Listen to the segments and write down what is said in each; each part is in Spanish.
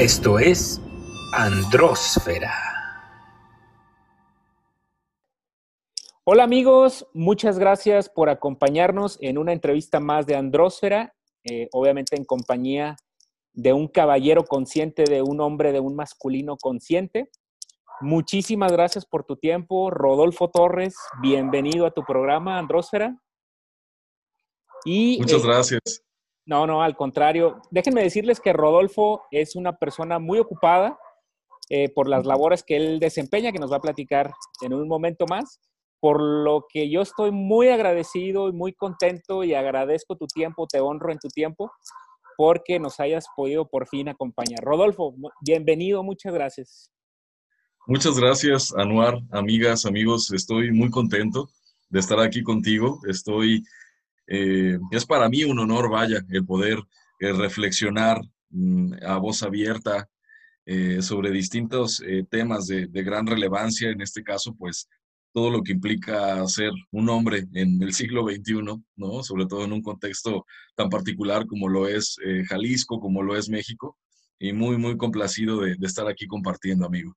Esto es Andrósfera. Hola amigos, muchas gracias por acompañarnos en una entrevista más de Andrósfera, eh, obviamente en compañía de un caballero consciente, de un hombre, de un masculino consciente. Muchísimas gracias por tu tiempo, Rodolfo Torres. Bienvenido a tu programa, Andrósfera. Y, Muchas eh, gracias. No, no, al contrario. Déjenme decirles que Rodolfo es una persona muy ocupada eh, por las labores que él desempeña, que nos va a platicar en un momento más, por lo que yo estoy muy agradecido y muy contento y agradezco tu tiempo, te honro en tu tiempo, porque nos hayas podido por fin acompañar. Rodolfo, bienvenido, muchas gracias. Muchas gracias, Anuar, amigas, amigos. Estoy muy contento de estar aquí contigo. Estoy eh, es para mí un honor, vaya, el poder eh, reflexionar mm, a voz abierta eh, sobre distintos temas de, gran relevancia, en este caso, pues todo lo que implica ser un hombre en el siglo XXI, ¿no? Sobre todo en un contexto tan particular como lo es Jalisco, como lo es México, y muy, muy complacido de estar aquí compartiendo, amigo.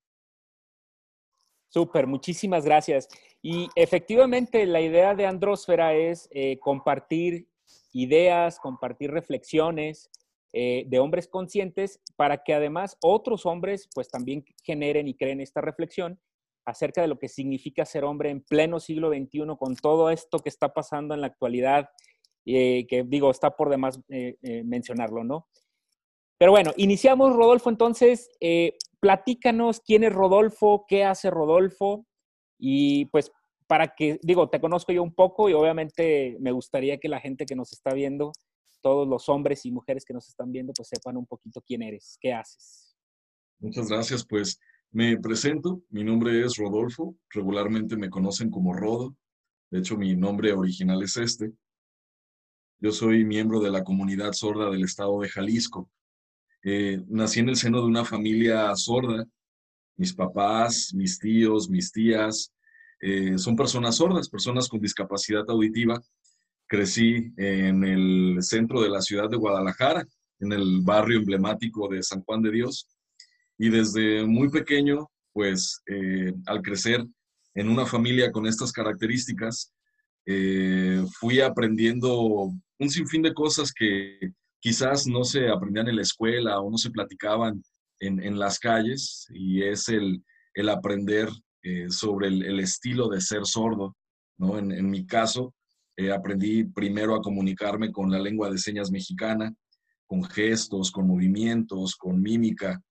Súper, muchísimas gracias. Y efectivamente la idea de Andrósfera es eh, compartir ideas, compartir reflexiones eh, de hombres conscientes para que además otros hombres pues también generen y creen esta reflexión acerca de lo que significa ser hombre en pleno siglo XXI con todo esto que está pasando en la actualidad, eh, que digo, está por demás mencionarlo, ¿no? Pero bueno, iniciamos, Rodolfo, entonces, platícanos quién es Rodolfo, qué hace Rodolfo y pues para que, digo, te conozco yo un poco y obviamente me gustaría que la gente que nos está viendo, todos los hombres y mujeres que nos están viendo, pues sepan un poquito quién eres, qué haces. Muchas gracias, pues me presento, mi nombre es Rodolfo, regularmente me conocen como Rodo, de hecho mi nombre original es este. Yo soy miembro de la comunidad sorda del estado de Jalisco. Eh, nací en el seno de una familia sorda. Mis papás, mis tíos, mis tías eh, son personas sordas, personas con discapacidad auditiva. Crecí en el centro de la ciudad de Guadalajara, en el barrio emblemático de San Juan de Dios. Y desde muy pequeño, pues eh, al crecer en una familia con estas características, fui aprendiendo un sinfín de cosas que quizás no se aprendían en la escuela o no se platicaban en, las calles y es el, aprender eh, sobre el, estilo de ser sordo. ¿no? En, mi caso, eh, aprendí primero a comunicarme con la lengua de señas mexicana, con gestos, con movimientos, con mímica,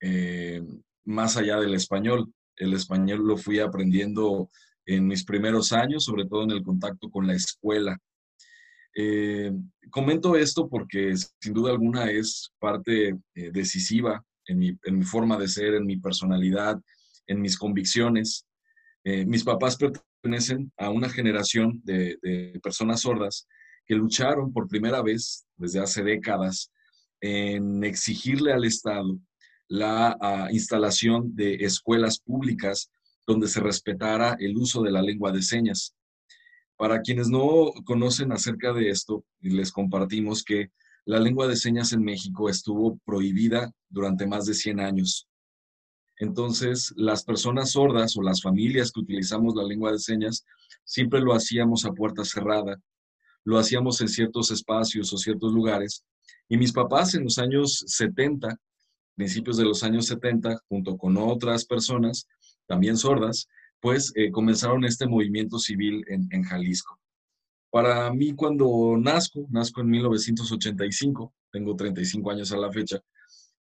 eh, más allá del español. El español lo fui aprendiendo en mis primeros años, sobre todo en el contacto con la escuela. Eh, comento esto porque sin duda alguna es parte eh, decisiva en mi, forma de ser, en mi personalidad, en mis convicciones. Eh, mis papás pertenecen a una generación de, personas sordas que lucharon por primera vez desde hace décadas en exigirle al Estado la ah, instalación de escuelas públicas donde se respetara el uso de la lengua de señas. Para quienes no conocen acerca de esto, les compartimos que la lengua de señas en México estuvo prohibida durante más de 100 años. Entonces, las personas sordas o las familias que utilizamos la lengua de señas, siempre lo hacíamos a puerta cerrada, lo hacíamos en ciertos espacios o ciertos lugares. Y mis papás en los años 70, principios de los años 70, junto con otras personas, también sordas, pues eh, comenzaron este movimiento civil en, Jalisco. Para mí, cuando nazco, nazco en 1985, tengo 35 años a la fecha,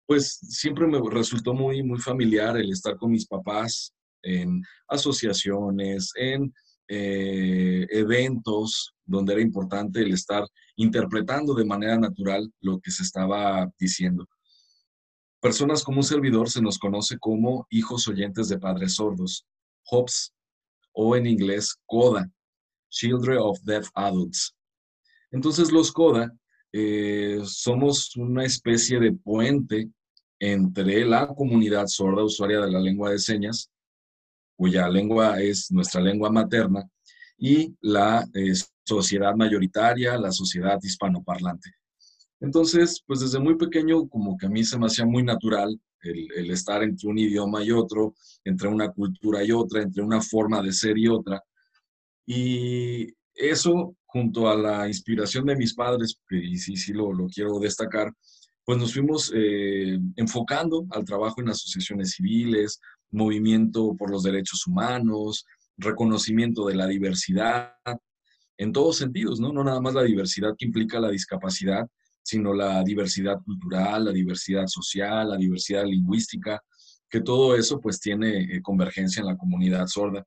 pues siempre me resultó muy, muy familiar el estar con mis papás en asociaciones, en eh, eventos donde era importante el estar interpretando de manera natural lo que se estaba diciendo. Personas como un servidor se nos conoce como hijos oyentes de padres sordos. HOPS o en inglés CODA, Children of Deaf Adults. Entonces los CODA eh, somos una especie de puente entre la comunidad sorda usuaria de la lengua de señas, cuya lengua es nuestra lengua materna, y la eh, sociedad mayoritaria, la sociedad hispanoparlante. Entonces, pues desde muy pequeño como que a mí se me hacía muy natural el, estar entre un idioma y otro, entre una cultura y otra, entre una forma de ser y otra. Y eso, junto a la inspiración de mis padres, y sí, sí lo, lo quiero destacar, pues nos fuimos eh, enfocando al trabajo en asociaciones civiles, movimiento por los derechos humanos, reconocimiento de la diversidad, en todos sentidos, ¿no? No nada más la diversidad que implica la discapacidad, sino la diversidad cultural, la diversidad social, la diversidad lingüística, que todo eso pues tiene eh, convergencia en la comunidad sorda.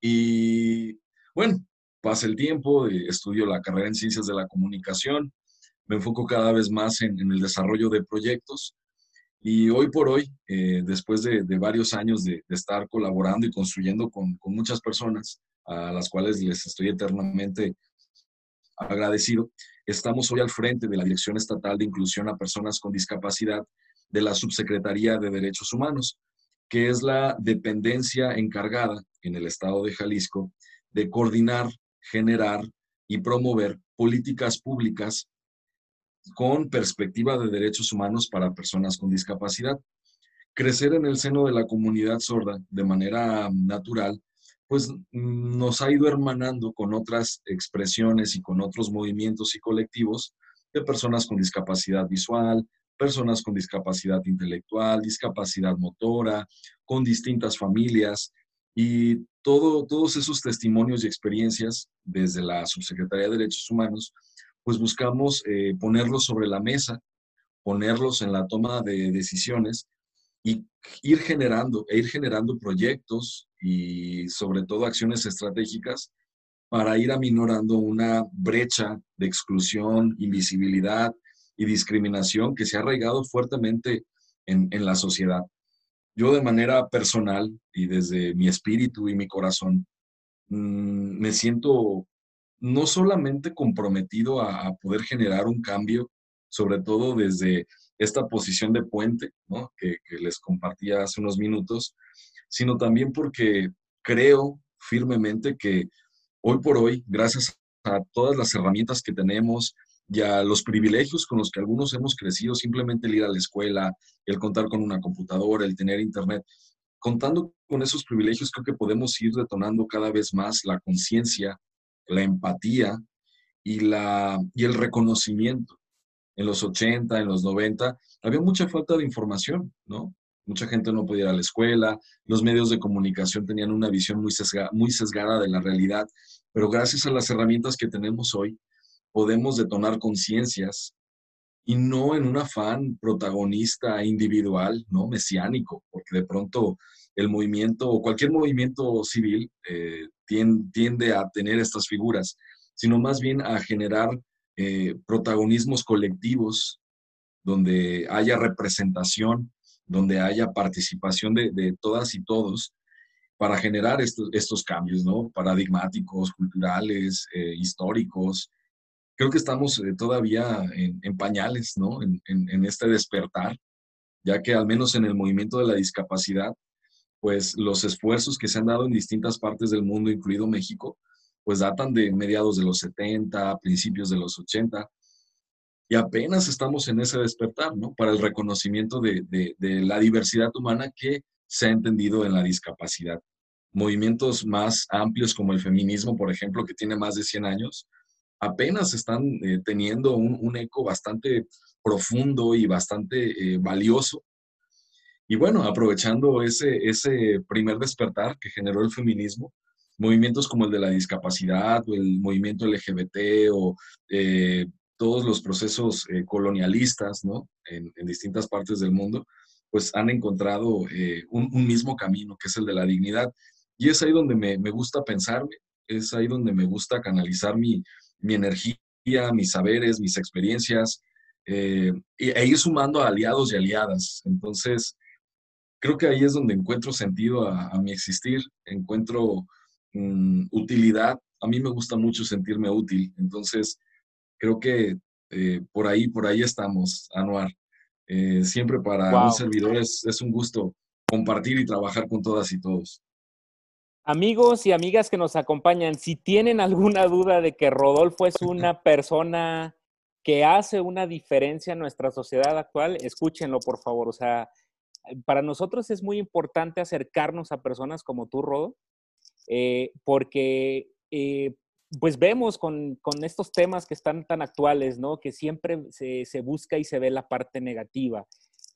Y bueno, pasa el tiempo, eh, estudio la carrera en ciencias de la comunicación, me enfoco cada vez más en, el desarrollo de proyectos y hoy por hoy, eh, después de, varios años de, estar colaborando y construyendo con, con, muchas personas, a las cuales les estoy eternamente agradecido, estamos hoy al frente de la Dirección Estatal de Inclusión a Personas con Discapacidad de la Subsecretaría de Derechos Humanos, que es la dependencia encargada en el Estado de Jalisco de coordinar, generar y promover políticas públicas con perspectiva de derechos humanos para personas con discapacidad. Crecer en el seno de la comunidad sorda de manera natural, pues nos ha ido hermanando con otras expresiones y con otros movimientos y colectivos de personas con discapacidad visual, personas con discapacidad intelectual, discapacidad motora, con distintas familias. Y todo, todos esos testimonios y experiencias desde la Subsecretaría de Derechos Humanos pues buscamos eh, ponerlos sobre la mesa, ponerlos en la toma de decisiones y ir generando, e ir generando proyectos y sobre todo acciones estratégicas para ir aminorando una brecha de exclusión, invisibilidad y discriminación que se ha arraigado fuertemente en, en la sociedad. Yo de manera personal y desde mi espíritu y mi corazón, mm, me siento no solamente comprometido a, poder generar un cambio, sobre todo desde esta posición de puente que, les compartía hace unos minutos, sino también porque creo firmemente que hoy por hoy, gracias a todas las herramientas que tenemos y a los privilegios con los que algunos hemos crecido, simplemente el ir a la escuela, el contar con una computadora, el tener internet, contando con esos privilegios, creo que podemos ir detonando cada vez más la conciencia la empatía y, la, y el reconocimiento. En los 80, en los 90, había mucha falta de información, ¿no? Mucha gente no podía ir a la escuela, los medios de comunicación tenían una visión muy, muy sesgada de la realidad, pero gracias a las herramientas que tenemos hoy, podemos detonar conciencias y no en un afán protagonista individual, ¿no? Mesiánico, porque de pronto el movimiento o cualquier movimiento civil eh, tiende, a tener estas figuras, sino más bien a generar eh, protagonismos colectivos donde haya representación, donde haya participación de, todas y todos para generar estos, cambios, ¿no? Paradigmáticos, culturales, eh, históricos. Creo que estamos todavía en, pañales, ¿no? en este despertar, ya que al menos en el movimiento de la discapacidad, pues los esfuerzos que se han dado en distintas partes del mundo, incluido México, pues datan de mediados de los 70, principios de los 80, y apenas estamos en ese despertar, ¿no? Para el reconocimiento de, de, la diversidad humana que se ha entendido en la discapacidad. Movimientos más amplios como el feminismo, por ejemplo, que tiene más de 100 años, apenas están eh, teniendo un, eco bastante profundo y bastante eh, valioso y bueno, aprovechando ese, ese primer despertar que generó el feminismo, movimientos como el de la discapacidad o el movimiento LGBT o eh, todos los procesos eh, colonialistas ¿no? en, distintas partes del mundo, pues han encontrado eh, un, mismo camino, que es el de la dignidad. Y es ahí donde me, gusta pensarme, es ahí donde me gusta canalizar mi, energía, mis saberes, mis experiencias, e ir sumando a aliados y aliadas. Entonces, creo que ahí es donde encuentro sentido a, mi existir, encuentro mm, utilidad. A mí me gusta mucho sentirme útil, entonces creo que eh, por ahí, por ahí estamos, Anuar. Eh, siempre para un servidor es, es un gusto compartir y trabajar con todas y todos. Amigos y amigas que nos acompañan, si tienen alguna duda de que Rodolfo es una persona que hace una diferencia en nuestra sociedad actual, escúchenlo por favor. O sea, para nosotros es muy importante acercarnos a personas como tú, Rodo, eh, porque eh, pues vemos con, estos temas que están tan actuales, ¿no? Que siempre se, busca y se ve la parte negativa.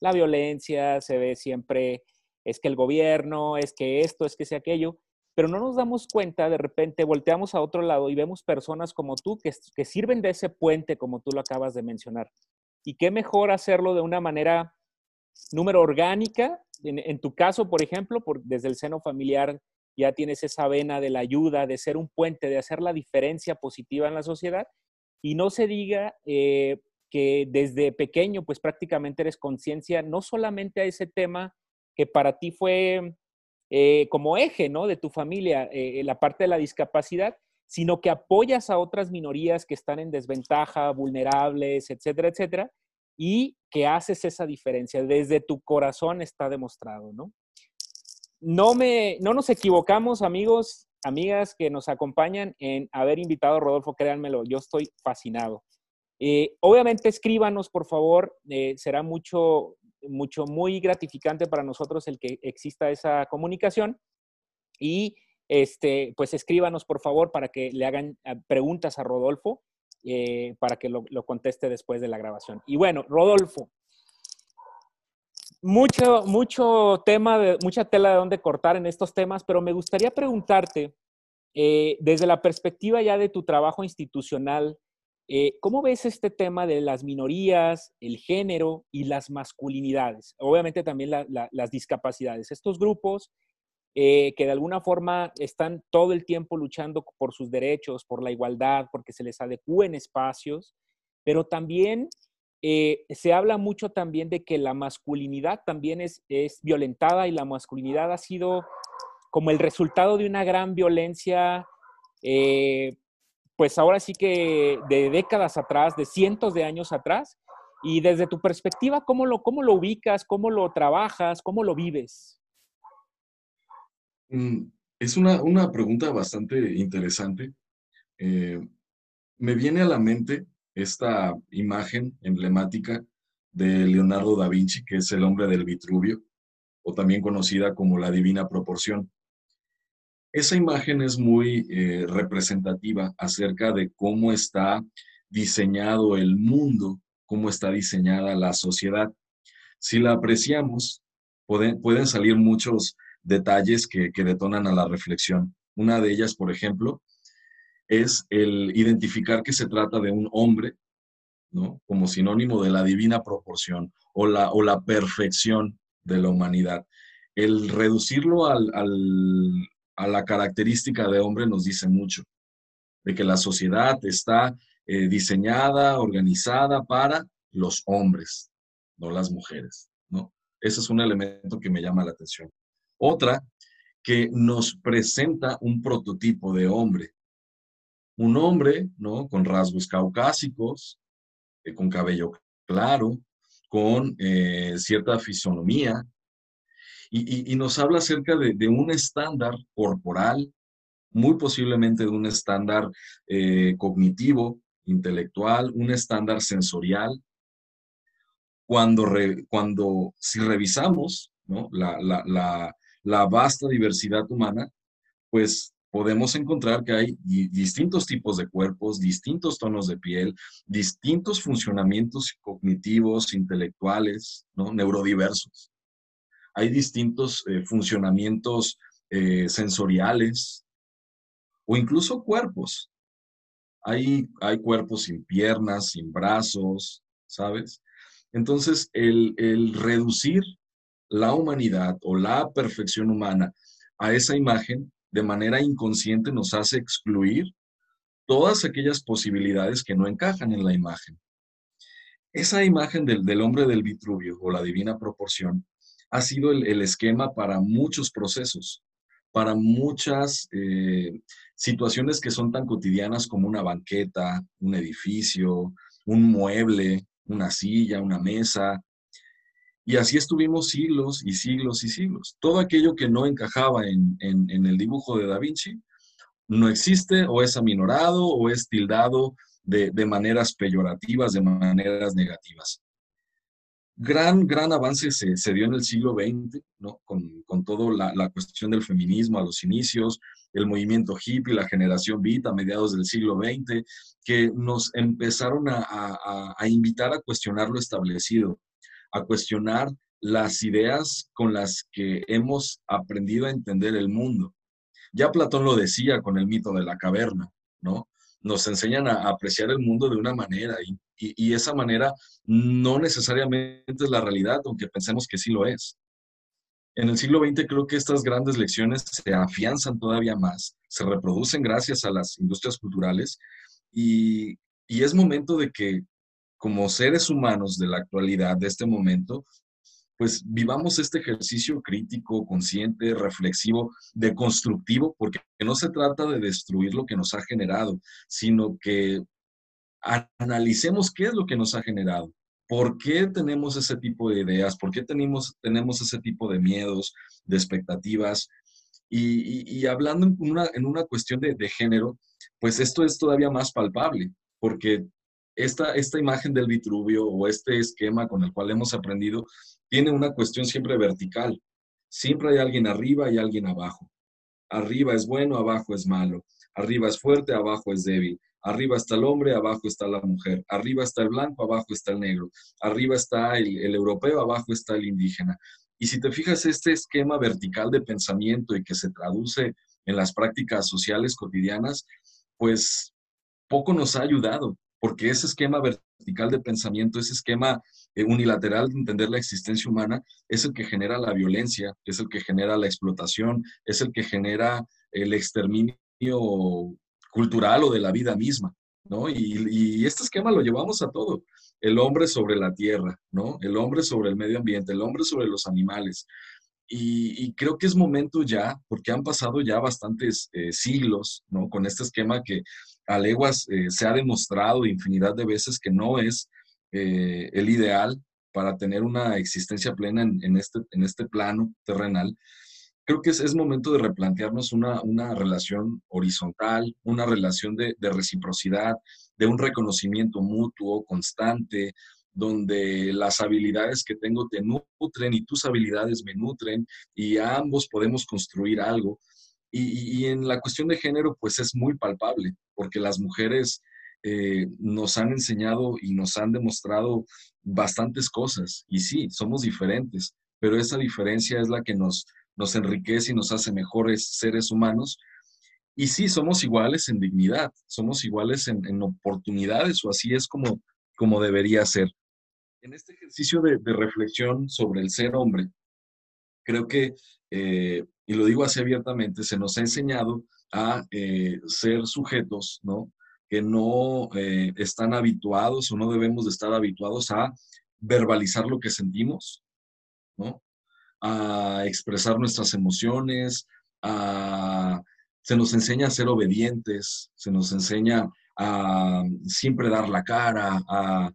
La violencia, se ve siempre, es que el gobierno, es que esto, es que sea aquello, pero no nos damos cuenta, de repente volteamos a otro lado y vemos personas como tú que, que sirven de ese puente, como tú lo acabas de mencionar. Y qué mejor hacerlo de una manera, número orgánica, en, tu caso, por ejemplo, por, desde el seno familiar ya tienes esa vena de la ayuda, de ser un puente, de hacer la diferencia positiva en la sociedad. Y no se diga eh, que desde pequeño, pues prácticamente eres conciencia no solamente a ese tema que para ti fue eh, como eje, ¿no? De tu familia, eh, la parte de la discapacidad, sino que apoyas a otras minorías que están en desventaja, vulnerables, etcétera, etcétera, y que haces esa diferencia. Desde tu corazón está demostrado, ¿no? No, me, no nos equivocamos, amigos, amigas que nos acompañan en haber invitado a Rodolfo, créanmelo, yo estoy fascinado. Eh, obviamente escríbanos, por favor, eh, será mucho, mucho, muy gratificante para nosotros el que exista esa comunicación. Y este, pues escríbanos, por favor, para que le hagan eh, preguntas a Rodolfo, para que lo, lo conteste después de la grabación. Y bueno, Rodolfo, mucho, mucho tema, de, mucha tela de dónde cortar en estos temas, pero me gustaría preguntarte, eh, desde la perspectiva ya de tu trabajo institucional, eh, ¿cómo ves este tema de las minorías, el género y las masculinidades? Obviamente también las discapacidades. Estos grupos eh, que de alguna forma están todo el tiempo luchando por sus derechos, por la igualdad, porque se les adecúen espacios, pero también eh, se habla mucho también de que la masculinidad también es, violentada y la masculinidad ha sido como el resultado de una gran violencia, eh, pues ahora sí que de décadas atrás, de cientos de años atrás. Y desde tu perspectiva, ¿cómo lo, cómo lo ubicas? ¿Cómo lo trabajas? ¿Cómo lo vives? Mm, es una, una pregunta bastante interesante. Eh, me viene a la mente esta imagen emblemática de Leonardo da Vinci, que es el hombre del Vitruvio, o también conocida como la Divina Proporción. Esa imagen es muy eh, representativa acerca de cómo está diseñado el mundo, cómo está diseñada la sociedad. Si la apreciamos, pueden, pueden salir muchos detalles que, que detonan a la reflexión. Una de ellas, por ejemplo, es el identificar que se trata de un hombre, ¿no? Como sinónimo de la divina proporción o la, o la perfección de la humanidad. El reducirlo al, a la característica de hombre nos dice mucho, de que la sociedad está eh, diseñada, organizada para los hombres, no las mujeres, ¿no? Ese es un elemento que me llama la atención. Otra, que nos presenta un prototipo de hombre, un hombre, ¿no? Con rasgos caucásicos, eh, con cabello claro, con eh, cierta fisonomía, y, nos habla acerca de, un estándar corporal, muy posiblemente de un estándar eh, cognitivo, intelectual, un estándar sensorial. Cuando, cuando si revisamos ¿no? la, la, la vasta diversidad humana, pues podemos encontrar que hay distintos tipos de cuerpos, distintos tonos de piel, distintos funcionamientos cognitivos, intelectuales, ¿no? neurodiversos. Hay distintos eh, funcionamientos eh, sensoriales o incluso cuerpos. Hay, hay cuerpos sin piernas, sin brazos, ¿sabes? Entonces, el, el reducir la humanidad o la perfección humana a esa imagen de manera inconsciente nos hace excluir todas aquellas posibilidades que no encajan en la imagen. Esa imagen del, hombre del Vitruvio o la divina proporción ha sido el, esquema para muchos procesos, para muchas eh, situaciones que son tan cotidianas como una banqueta, un edificio, un mueble, una silla, una mesa, y así estuvimos siglos y siglos y siglos. Todo aquello que no encajaba en, el dibujo de Da Vinci no existe o es aminorado o es tildado de, maneras peyorativas, de maneras negativas. Gran, gran avance se, dio en el siglo XX, ¿no? con, con toda la, cuestión del feminismo a los inicios, el movimiento hippie, la generación beat a mediados del siglo XX, que nos empezaron a, a, a invitar a cuestionar lo establecido, a cuestionar las ideas con las que hemos aprendido a entender el mundo. Ya Platón lo decía con el mito de la caverna, ¿no? Nos enseñan a apreciar el mundo de una manera y, esa manera no necesariamente es la realidad, aunque pensemos que sí lo es. En el siglo XX creo que estas grandes lecciones se afianzan todavía más, se reproducen gracias a las industrias culturales y, es momento de que como seres humanos de la actualidad, de este momento, pues vivamos este ejercicio crítico, consciente, reflexivo, deconstructivo, porque no se trata de destruir lo que nos ha generado, sino que analicemos qué es lo que nos ha generado. ¿Por qué tenemos ese tipo de ideas? ¿Por qué tenemos, tenemos ese tipo de miedos, de expectativas? Y, hablando en una, en una cuestión de, de, género, pues esto es todavía más palpable, porque esta, esta imagen del Vitruvio o este esquema con el cual hemos aprendido tiene una cuestión siempre vertical. Siempre hay alguien arriba y alguien abajo. Arriba es bueno, abajo es malo. Arriba es fuerte, abajo es débil. Arriba está el hombre, abajo está la mujer. Arriba está el blanco, abajo está el negro. Arriba está el, el europeo, abajo está el indígena. Y si te fijas, este esquema vertical de pensamiento y que se traduce en las prácticas sociales cotidianas, pues poco nos ha ayudado, porque ese esquema vertical de pensamiento, ese esquema eh, unilateral de entender la existencia humana es el que genera la violencia, es el que genera la explotación, es el que genera el exterminio cultural o de la vida misma, ¿no? Y, este esquema lo llevamos a todo. El hombre sobre la tierra, ¿no? El hombre sobre el medio ambiente, el hombre sobre los animales. Y, creo que es momento ya, porque han pasado ya bastantes eh, siglos, ¿no? Con este esquema que a leguas eh, se ha demostrado infinidad de veces que no es eh, el ideal para tener una existencia plena en, este, en este plano terrenal, creo que es, momento de replantearnos una, una, relación horizontal, una relación de, reciprocidad, de un reconocimiento mutuo, constante, donde las habilidades que tengo te nutren y tus habilidades me nutren y ambos podemos construir algo. Y, en la cuestión de género, pues es muy palpable, porque las mujeres eh, nos han enseñado y nos han demostrado bastantes cosas. Y sí, somos diferentes, pero esa diferencia es la que nos, nos enriquece y nos hace mejores seres humanos. Y sí, somos iguales en dignidad, somos iguales en, oportunidades, o así es como, como debería ser. En este ejercicio de, reflexión sobre el ser hombre, creo que, eh, y lo digo así abiertamente, se nos ha enseñado a eh, ser sujetos, ¿no? que no eh, están habituados o no debemos de estar habituados a verbalizar lo que sentimos, ¿no? A expresar nuestras emociones, a, se nos enseña a ser obedientes, se nos enseña a siempre dar la cara, a,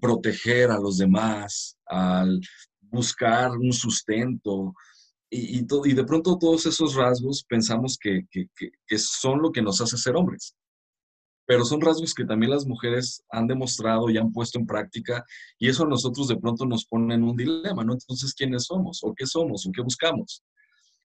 proteger a los demás, a buscar un sustento. Y, de pronto todos esos rasgos pensamos que, son lo que nos hace ser hombres pero son rasgos que también las mujeres han demostrado y han puesto en práctica y eso a nosotros de pronto nos pone en un dilema, ¿no? Entonces, ¿quiénes somos? ¿O qué somos? ¿O qué buscamos?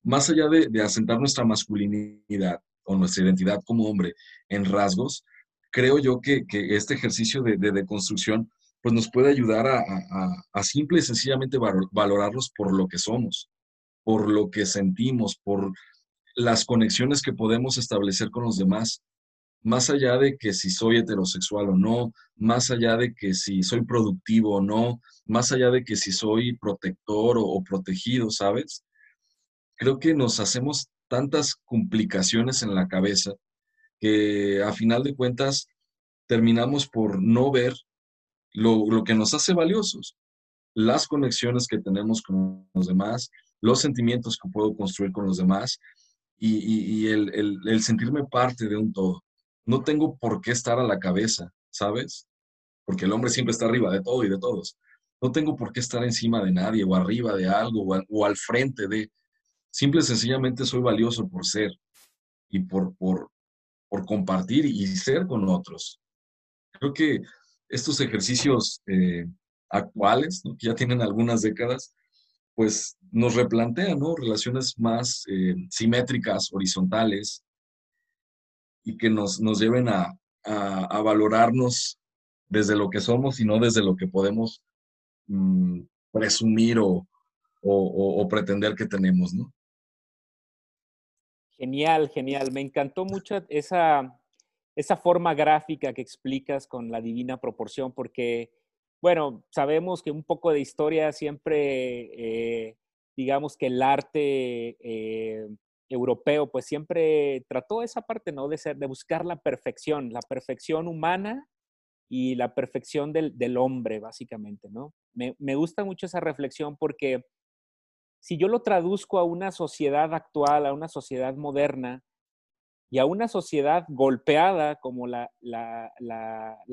Más allá de, asentar nuestra masculinidad o nuestra identidad como hombre en rasgos, creo yo que, este ejercicio de, deconstrucción pues nos puede ayudar a simple y sencillamente valorarlos por lo que somos, por lo que sentimos, por las conexiones que podemos establecer con los demás más allá de que si soy heterosexual o no, más allá de que si soy productivo o no, más allá de que si soy protector o, protegido, ¿sabes? Creo que nos hacemos tantas complicaciones en la cabeza que a final de cuentas terminamos por no ver lo, que nos hace valiosos, las conexiones que tenemos con los demás, los sentimientos que puedo construir con los demás y, el sentirme parte de un todo no tengo por qué estar a la cabeza, ¿sabes? Porque el hombre siempre está arriba de todo y de todos. No tengo por qué estar encima de nadie o arriba de algo o al, frente de... Simple y sencillamente soy valioso por ser y por, por, compartir y ser con otros. Creo que estos ejercicios eh, actuales, que ya tienen algunas décadas, pues nos replantean ¿no? relaciones más eh, simétricas, horizontales, y que nos, nos lleven a, valorarnos desde lo que somos y no desde lo que podemos mm, presumir o, o, pretender que tenemos, ¿no? Genial, genial. Me encantó mucho esa, esa forma gráfica que explicas con la divina proporción, porque, bueno, sabemos que un poco de historia siempre, eh, digamos que el arte eh, europeo, pues siempre trató esa parte, ¿no? De, buscar la perfección, la perfección humana y la perfección del, hombre, básicamente, ¿no? Me gusta mucho esa reflexión porque si yo lo traduzco a una sociedad actual, a una sociedad moderna, y a una sociedad golpeada como la,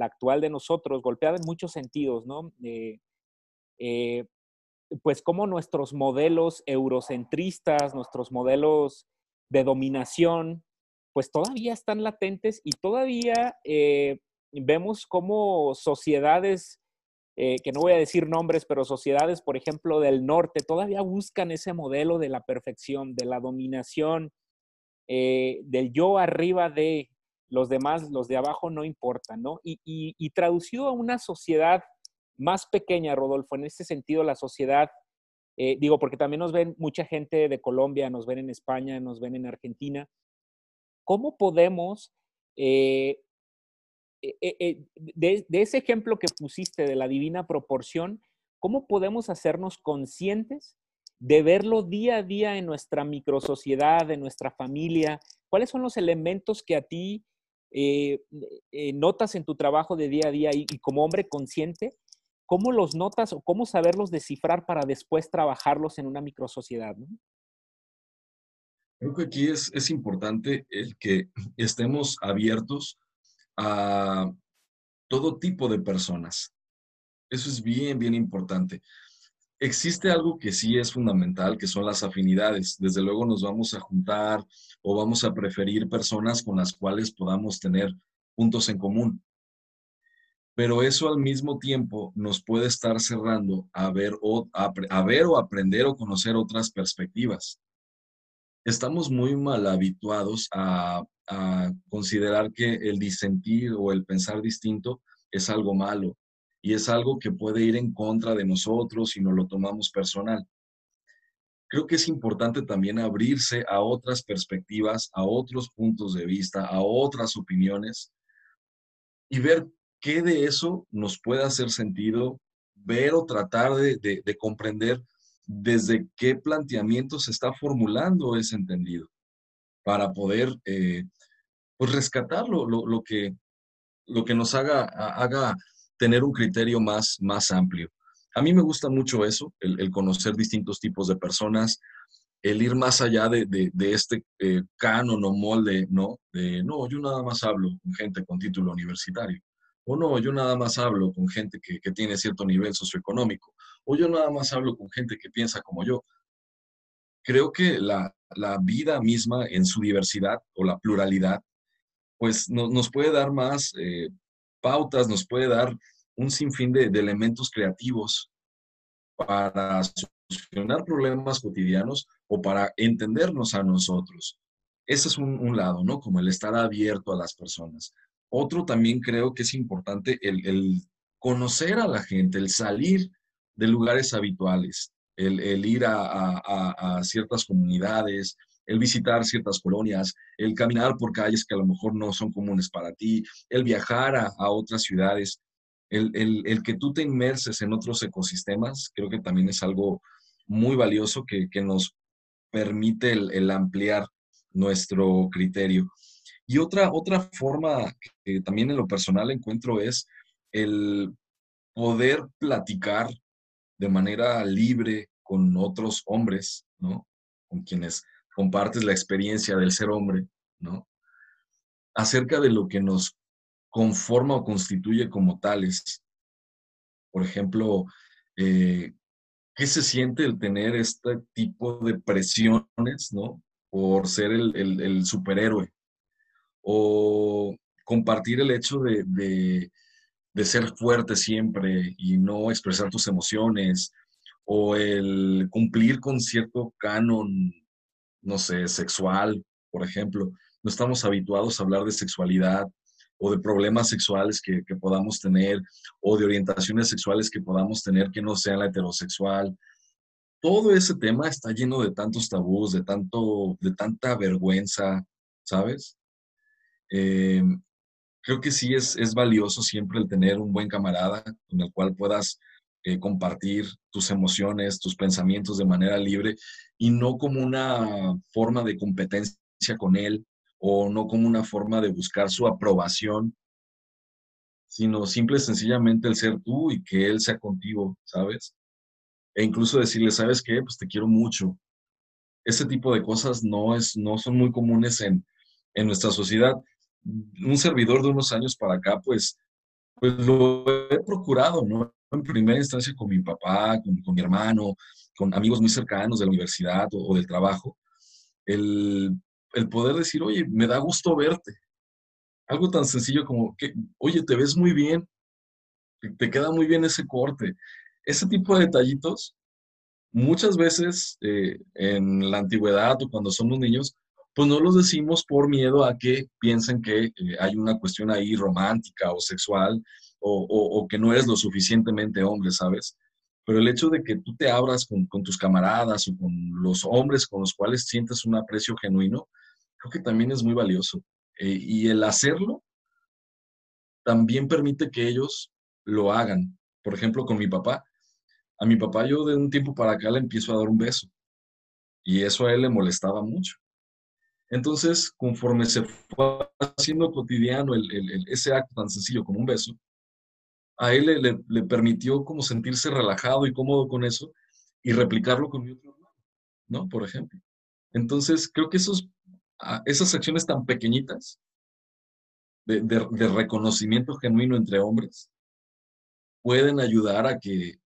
actual de nosotros, golpeada en muchos sentidos, ¿no? Eh, eh, pues como nuestros modelos eurocentristas, nuestros modelos de dominación, pues todavía están latentes y todavía eh, vemos como sociedades que no voy a decir nombres, pero sociedades, por ejemplo, del norte, todavía buscan ese modelo de la perfección, de la dominación, eh, del yo arriba de los demás, los de abajo no importan, ¿no? Y, y, traducido a una sociedad más pequeña, Rodolfo, en este sentido, la sociedad, eh, digo, porque también nos ven mucha gente de Colombia, nos ven en España, nos ven en Argentina, ¿cómo podemos eh, de, ese ejemplo que pusiste de la divina proporción, ¿cómo podemos hacernos conscientes de verlo día a día en nuestra microsociedad, en nuestra familia? ¿Cuáles son los elementos que a ti notas en tu trabajo de día a día y, como hombre consciente? ¿Cómo los notas o cómo saberlos descifrar para después trabajarlos en una microsociedad? Creo que aquí es, es importante el que estemos abiertos a todo tipo de personas. Eso es bien, bien importante. Existe algo que sí es fundamental, que son las afinidades. Desde luego nos vamos a juntar o vamos a preferir personas con las cuales podamos tener puntos en común. Pero eso al mismo tiempo nos puede estar cerrando a ver o, a ver o aprender o conocer otras perspectivas. Estamos muy mal habituados a a considerar que el disentir o el pensar distinto es algo malo y es algo que puede ir en contra de nosotros si no lo tomamos personal. Creo que es importante también abrirse a otras perspectivas, a otros puntos de vista, a otras opiniones y ver qué de eso nos puede hacer sentido, ver o tratar de, comprender desde qué planteamiento se está formulando ese entendido para poder eh, pues rescatar lo, lo, que, lo que nos haga, haga tener un criterio más, más amplio. A mí me gusta mucho eso, el, conocer distintos tipos de personas, el ir más allá de, de, este eh, canon o molde, ¿no? De, no, yo nada más hablo con gente con título universitario. O no, yo nada más hablo con gente que, que tiene cierto nivel socioeconómico. O yo nada más hablo con gente que piensa como yo. Creo que la, la vida misma en su diversidad o la pluralidad pues nos puede dar más eh, pautas, nos puede dar un sinfín de, elementos creativos para solucionar problemas cotidianos o para entendernos a nosotros. Ese es un, lado, ¿no? Como el estar abierto a las personas. Otro también creo que es importante el, conocer a la gente, el salir de lugares habituales, el, ir a, ciertas comunidades, el visitar ciertas colonias, el caminar por calles que a lo mejor no son comunes para ti, el viajar a, otras ciudades, el, que tú te inmerses en otros ecosistemas, creo que también es algo muy valioso que, nos permite el, ampliar nuestro criterio. Y otra, otra forma que también en lo personal encuentro es el poder platicar de manera libre con otros hombres, ¿no? Con quienes compartes la experiencia del ser hombre, ¿no? Acerca de lo que nos conforma o constituye como tales. Por ejemplo, eh, ¿qué se siente el tener este tipo de presiones, ¿no? Por ser el, superhéroe. o compartir el hecho de, de, ser fuerte siempre y no expresar tus emociones, o el cumplir con cierto canon, no sé, sexual, por ejemplo. No estamos habituados a hablar de sexualidad o de problemas sexuales que, podamos tener o de orientaciones sexuales que podamos tener que no sean la heterosexual. Todo ese tema está lleno de tantos tabús, de, tanto, de tanta vergüenza, ¿sabes? Eh, creo que sí es, es valioso siempre el tener un buen camarada con el cual puedas eh, compartir tus emociones, tus pensamientos de manera libre y no como una forma de competencia con él o no como una forma de buscar su aprobación, sino simple y sencillamente el ser tú y que él sea contigo, ¿sabes? E incluso decirle, ¿sabes qué? Pues te quiero mucho. Ese tipo de cosas no, es, no son muy comunes en, en nuestra sociedad un servidor de unos años para acá, pues, pues lo he procurado, ¿no? En primera instancia con mi papá, con, mi hermano, con amigos muy cercanos de la universidad o, del trabajo, el, el, poder decir, oye, me da gusto verte. Algo tan sencillo como que, oye, te ves muy bien, te, queda muy bien ese corte. Ese tipo de detallitos, muchas veces eh, en la antigüedad o cuando somos niños, pues no los decimos por miedo a que piensen que eh, hay una cuestión ahí romántica o sexual o, que no eres lo suficientemente hombre, ¿sabes? Pero el hecho de que tú te abras con, tus camaradas o con los hombres con los cuales sientes un aprecio genuino, creo que también es muy valioso. Eh, y el hacerlo también permite que ellos lo hagan. Por ejemplo, con mi papá. A mi papá yo de un tiempo para acá le empiezo a dar un beso. Y eso a él le molestaba mucho. Entonces, conforme se fue haciendo cotidiano ese acto tan sencillo como un beso, a él le, permitió como sentirse relajado y cómodo con eso y replicarlo con mi otro hermano, ¿no? Por ejemplo. Entonces, creo que esos, esas acciones tan pequeñitas de, de reconocimiento genuino entre hombres pueden ayudar a que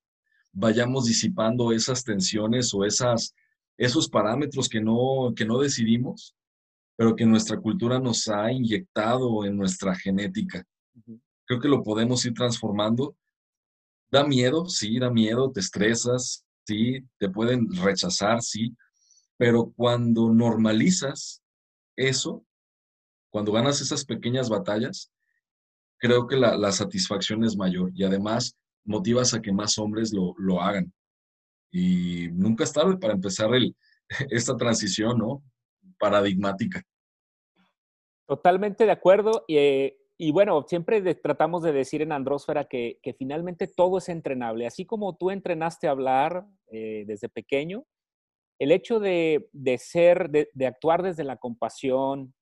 vayamos disipando esas tensiones o esas, esos parámetros que no, que no decidimos pero que nuestra cultura nos ha inyectado en nuestra genética. Creo que lo podemos ir transformando. Da miedo, sí, da miedo, te estresas, sí, te pueden rechazar, sí, pero cuando normalizas eso, cuando ganas esas pequeñas batallas, creo que la, satisfacción es mayor y además motivas a que más hombres lo, lo hagan. Y nunca es tarde para empezar el, esta transición, ¿no? Paradigmática. Totalmente de acuerdo. Eh, y bueno, siempre tratamos de decir en Andrósfera que, finalmente todo es entrenable. Así como tú entrenaste a hablar eh, desde pequeño, el hecho de, ser, de, actuar desde la compasión,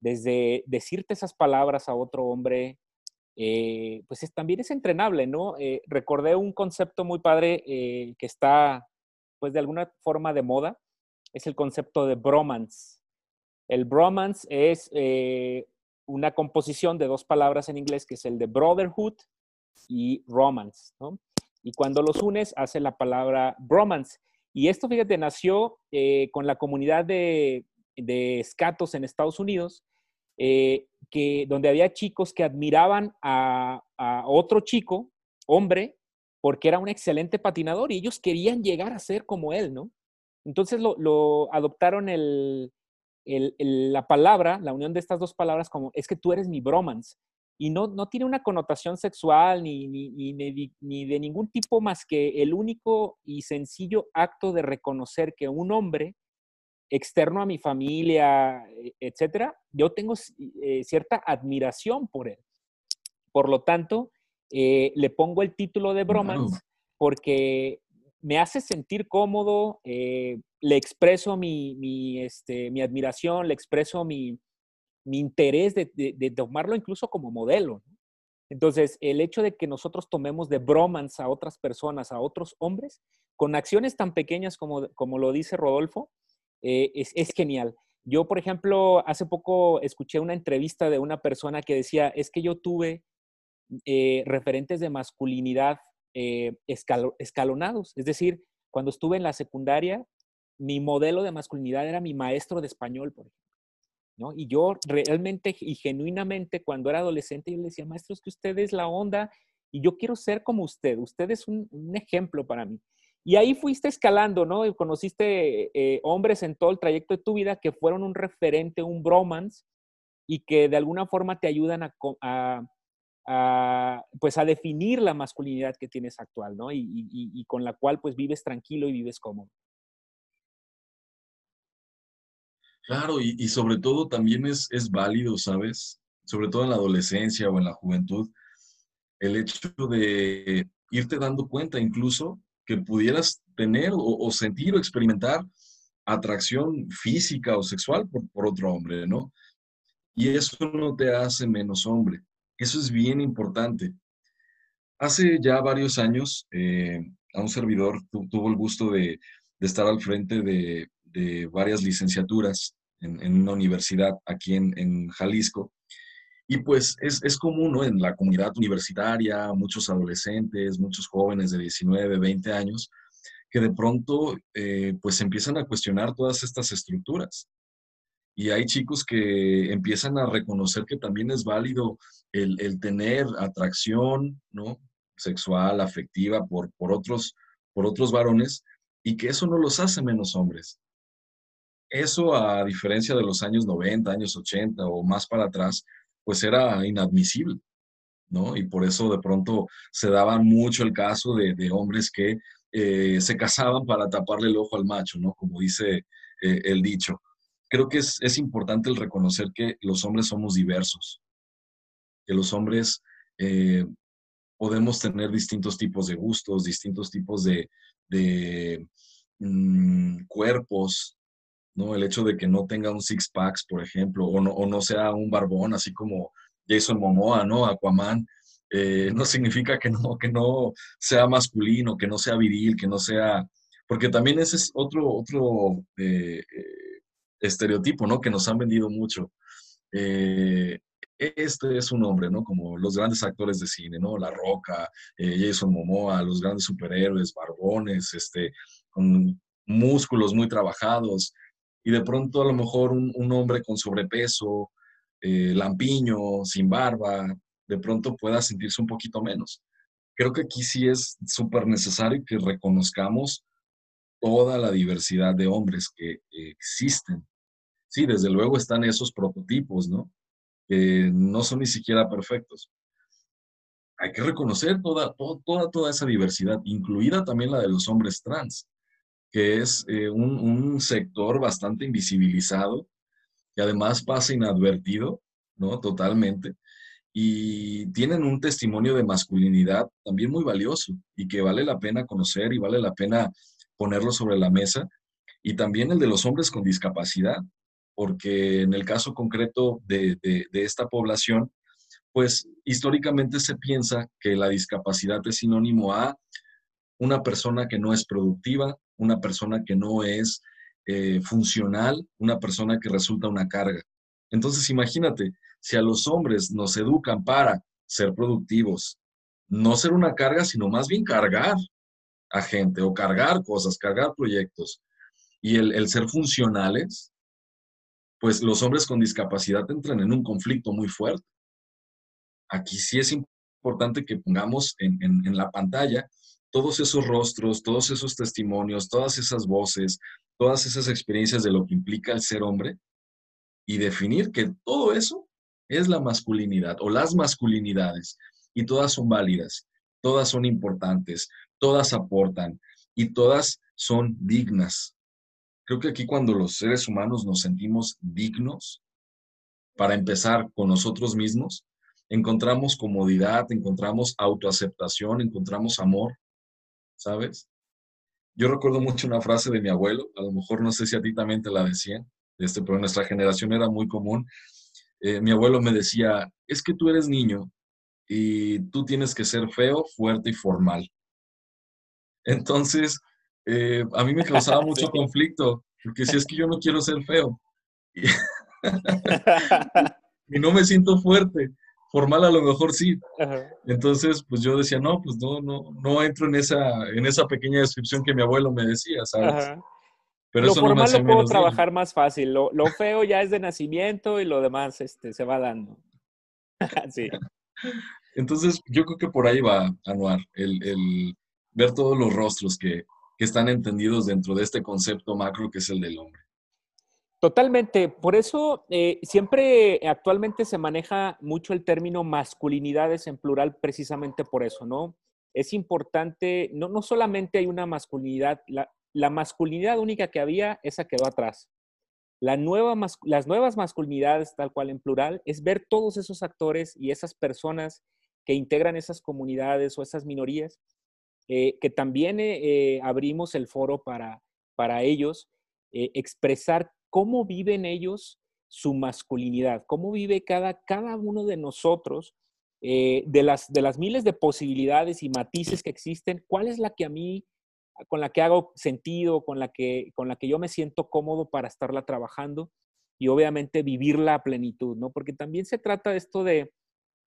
desde decirte esas palabras a otro hombre, eh, pues también es entrenable, ¿no? recordé un concepto muy padre que está, pues de alguna forma de moda, es el concepto de bromance. El bromance es eh, una composición de dos palabras en inglés, que es el de brotherhood y romance, ¿no? Y cuando los unes, hace la palabra bromance. Y esto, fíjate, nació eh, con la comunidad de, de escatos en Estados Unidos, eh, que, donde había chicos que admiraban a, otro chico, hombre, porque era un excelente patinador y ellos querían llegar a ser como él, ¿no? Entonces lo adoptaron el, la palabra, la unión de estas dos palabras, como es que tú eres mi bromance. Y no, no tiene una connotación sexual ni, ni, ni, de ningún tipo más que el único y sencillo acto de reconocer que un hombre externo a mi familia, e, etcétera, yo tengo eh, cierta admiración por él. Por lo tanto, eh, le pongo el título de bromance porque me hace sentir cómodo, eh, le expreso mi, este, mi, admiración, le expreso mi, interés de, tomarlo incluso como modelo. Entonces, el hecho de que nosotros tomemos de bromance a otras personas, a otros hombres, con acciones tan pequeñas como, como lo dice Rodolfo, eh, es, genial. Yo, por ejemplo, hace poco escuché una entrevista de una persona que decía, es que yo tuve eh, referentes de masculinidad eh, escalonados. Es decir, cuando estuve en la secundaria, mi modelo de masculinidad era mi maestro de español, por ejemplo. ¿no? Y yo realmente y genuinamente cuando era adolescente yo le decía, maestro, es que usted es la onda y yo quiero ser como usted, usted es un, ejemplo para mí. Y ahí fuiste escalando, ¿no? Y conociste eh, hombres en todo el trayecto de tu vida que fueron un referente, un bromance, y que de alguna forma te ayudan a, pues a definir la masculinidad que tienes actual, ¿no? Y, con la cual pues vives tranquilo y vives cómodo. Claro, y, sobre todo también es, válido, ¿sabes? Sobre todo en la adolescencia o en la juventud, el hecho de irte dando cuenta incluso que pudieras tener o, sentir o experimentar atracción física o sexual por, otro hombre, ¿no? Y eso no te hace menos hombre. Eso es bien importante. Hace ya varios años, eh, a un servidor tuvo el gusto de, estar al frente de, varias licenciaturas en, una universidad aquí en, Jalisco. Y pues es, común ¿no? en la comunidad universitaria, muchos adolescentes, muchos jóvenes de 19, 20 años, que de pronto eh, pues empiezan a cuestionar todas estas estructuras. Y hay chicos que empiezan a reconocer que también es válido el, tener atracción, ¿no? Sexual, afectiva por, por, otros, por otros varones y que eso no los hace menos hombres. Eso, a diferencia de los años 90, años 80 o más para atrás, pues era inadmisible, ¿no? Y por eso de pronto se daba mucho el caso de, hombres que eh, se casaban para taparle el ojo al macho, ¿no? Como dice eh, el dicho creo que es, importante el reconocer que los hombres somos diversos, que los hombres eh, podemos tener distintos tipos de gustos, distintos tipos de, mm, cuerpos, ¿no? El hecho de que no tenga un six-packs, por ejemplo, o no, no, sea un barbón, así como Jason Momoa, ¿no? Aquaman, eh, no significa que no, que no sea masculino, que no sea viril, que no sea... Porque también ese es otro, otro eh, estereotipo, ¿no? Que nos han vendido mucho. Eh, este es un hombre, ¿no? Como los grandes actores de cine, ¿no? La Roca, eh, Jason Momoa, los grandes superhéroes, barbones, este, con músculos muy trabajados, y de pronto a lo mejor un, hombre con sobrepeso, eh, lampiño, sin barba, de pronto pueda sentirse un poquito menos. Creo que aquí sí es súper necesario que reconozcamos toda la diversidad de hombres que existen sí, desde luego están esos prototipos, ¿no? Que no son ni siquiera perfectos. Hay que reconocer toda, toda, toda esa diversidad, incluida también la de los hombres trans, que es eh, un, sector bastante invisibilizado, que además pasa inadvertido, ¿no? Totalmente. Y tienen un testimonio de masculinidad también muy valioso y que vale la pena conocer y vale la pena ponerlo sobre la mesa. Y también el de los hombres con discapacidad, porque en el caso concreto de, esta población, pues históricamente se piensa que la discapacidad es sinónimo a una persona que no es productiva, una persona que no es eh, funcional, una persona que resulta una carga. Entonces imagínate, si a los hombres nos educan para ser productivos, no ser una carga, sino más bien cargar a gente o cargar cosas, cargar proyectos, y el ser funcionales, pues los hombres con discapacidad entran en un conflicto muy fuerte. Aquí sí es importante que pongamos en, la pantalla todos esos rostros, todos esos testimonios, todas esas voces, todas esas experiencias de lo que implica el ser hombre y definir que todo eso es la masculinidad o las masculinidades y todas son válidas, todas son importantes, todas aportan y todas son dignas. Creo que aquí cuando los seres humanos nos sentimos dignos, para empezar con nosotros mismos, encontramos comodidad, encontramos autoaceptación, encontramos amor, ¿sabes? Yo recuerdo mucho una frase de mi abuelo, a lo mejor no sé si a ti también te la decían, este, pero en nuestra generación era muy común. Eh, mi abuelo me decía, es que tú eres niño y tú tienes que ser feo, fuerte y formal. Entonces, eh, a mí me causaba mucho conflicto, porque si es que yo no quiero ser feo y, no me siento fuerte, formal a lo mejor sí. Entonces, pues yo decía, no, pues no, no, no entro en esa, en esa pequeña descripción que mi abuelo me decía, ¿sabes? Pero lo formal lo puedo trabajar más fácil. Lo, feo ya es de nacimiento y lo demás este, se va dando. sí. Entonces, yo creo que por ahí va, Anuar, el, el ver todos los rostros que, están entendidos dentro de este concepto macro que es el del hombre. Totalmente. Por eso eh, siempre actualmente se maneja mucho el término masculinidades en plural precisamente por eso, ¿no? Es importante, no, no solamente hay una masculinidad, la, la masculinidad única que había, esa quedó atrás. La nueva, las nuevas masculinidades, tal cual en plural, es ver todos esos actores y esas personas que integran esas comunidades o esas minorías, eh, que también eh, abrimos el foro para, para ellos expresar cómo viven ellos su masculinidad, cómo vive cada, cada uno de nosotros, eh, de, las, de las miles de posibilidades y matices que existen, cuál es la que a mí, con la que hago sentido, con la que, con la que yo me siento cómodo para estarla trabajando y obviamente vivirla a plenitud, ¿no? Porque también se trata esto de,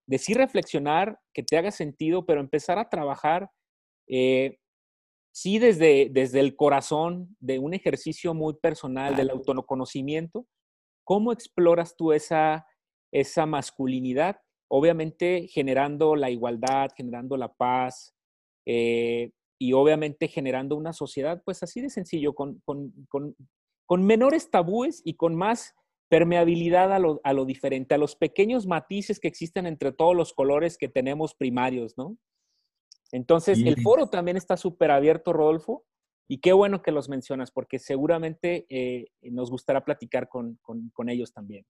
de sí reflexionar, que te haga sentido, pero empezar a trabajar eh, sí desde, desde el corazón de un ejercicio muy personal del autoconocimiento, ¿cómo exploras tú esa, esa masculinidad? Obviamente generando la igualdad, generando la paz eh, y obviamente generando una sociedad, pues así de sencillo, con, con, con, con menores tabúes y con más permeabilidad a lo, a lo diferente, a los pequeños matices que existen entre todos los colores que tenemos primarios, ¿no? Entonces, el foro también está súper abierto, Rodolfo, y qué bueno que los mencionas, porque seguramente eh, nos gustará platicar con, ellos también.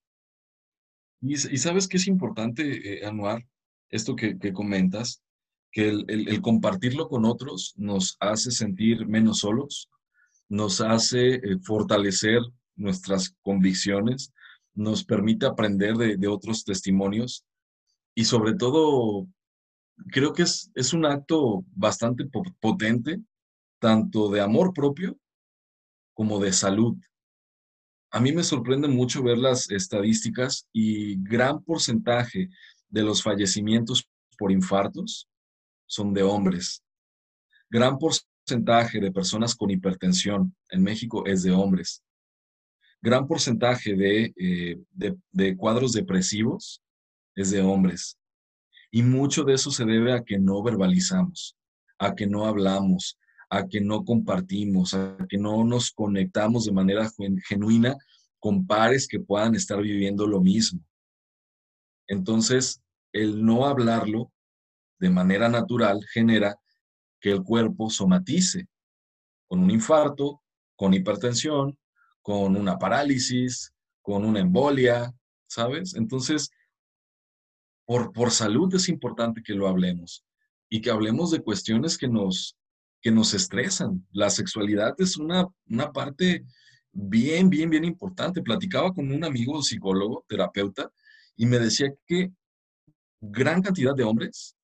Y, sabes que es importante, eh, Anuar, esto que, comentas, que el, compartirlo con otros nos hace sentir menos solos, nos hace eh, fortalecer nuestras convicciones, nos permite aprender de, de otros testimonios y sobre todo creo que es, es un acto bastante potente, tanto de amor propio como de salud. A mí me sorprende mucho ver las estadísticas y gran porcentaje de los fallecimientos por infartos son de hombres. Gran porcentaje de personas con hipertensión en México es de hombres. Gran porcentaje de, eh, de, de cuadros depresivos es de hombres. Y mucho de eso se debe a que no verbalizamos, a que no hablamos, a que no compartimos, a que no nos conectamos de manera genuina con pares que puedan estar viviendo lo mismo. Entonces, el no hablarlo de manera natural genera que el cuerpo somatice con un infarto, con hipertensión, con una parálisis, con una embolia, ¿sabes? Entonces, por, por salud es importante que lo hablemos y que hablemos de cuestiones que nos, que nos estresan. La sexualidad es una, una parte bien, bien, bien importante. Platicaba con un amigo psicólogo, terapeuta, y me decía que gran cantidad de hombres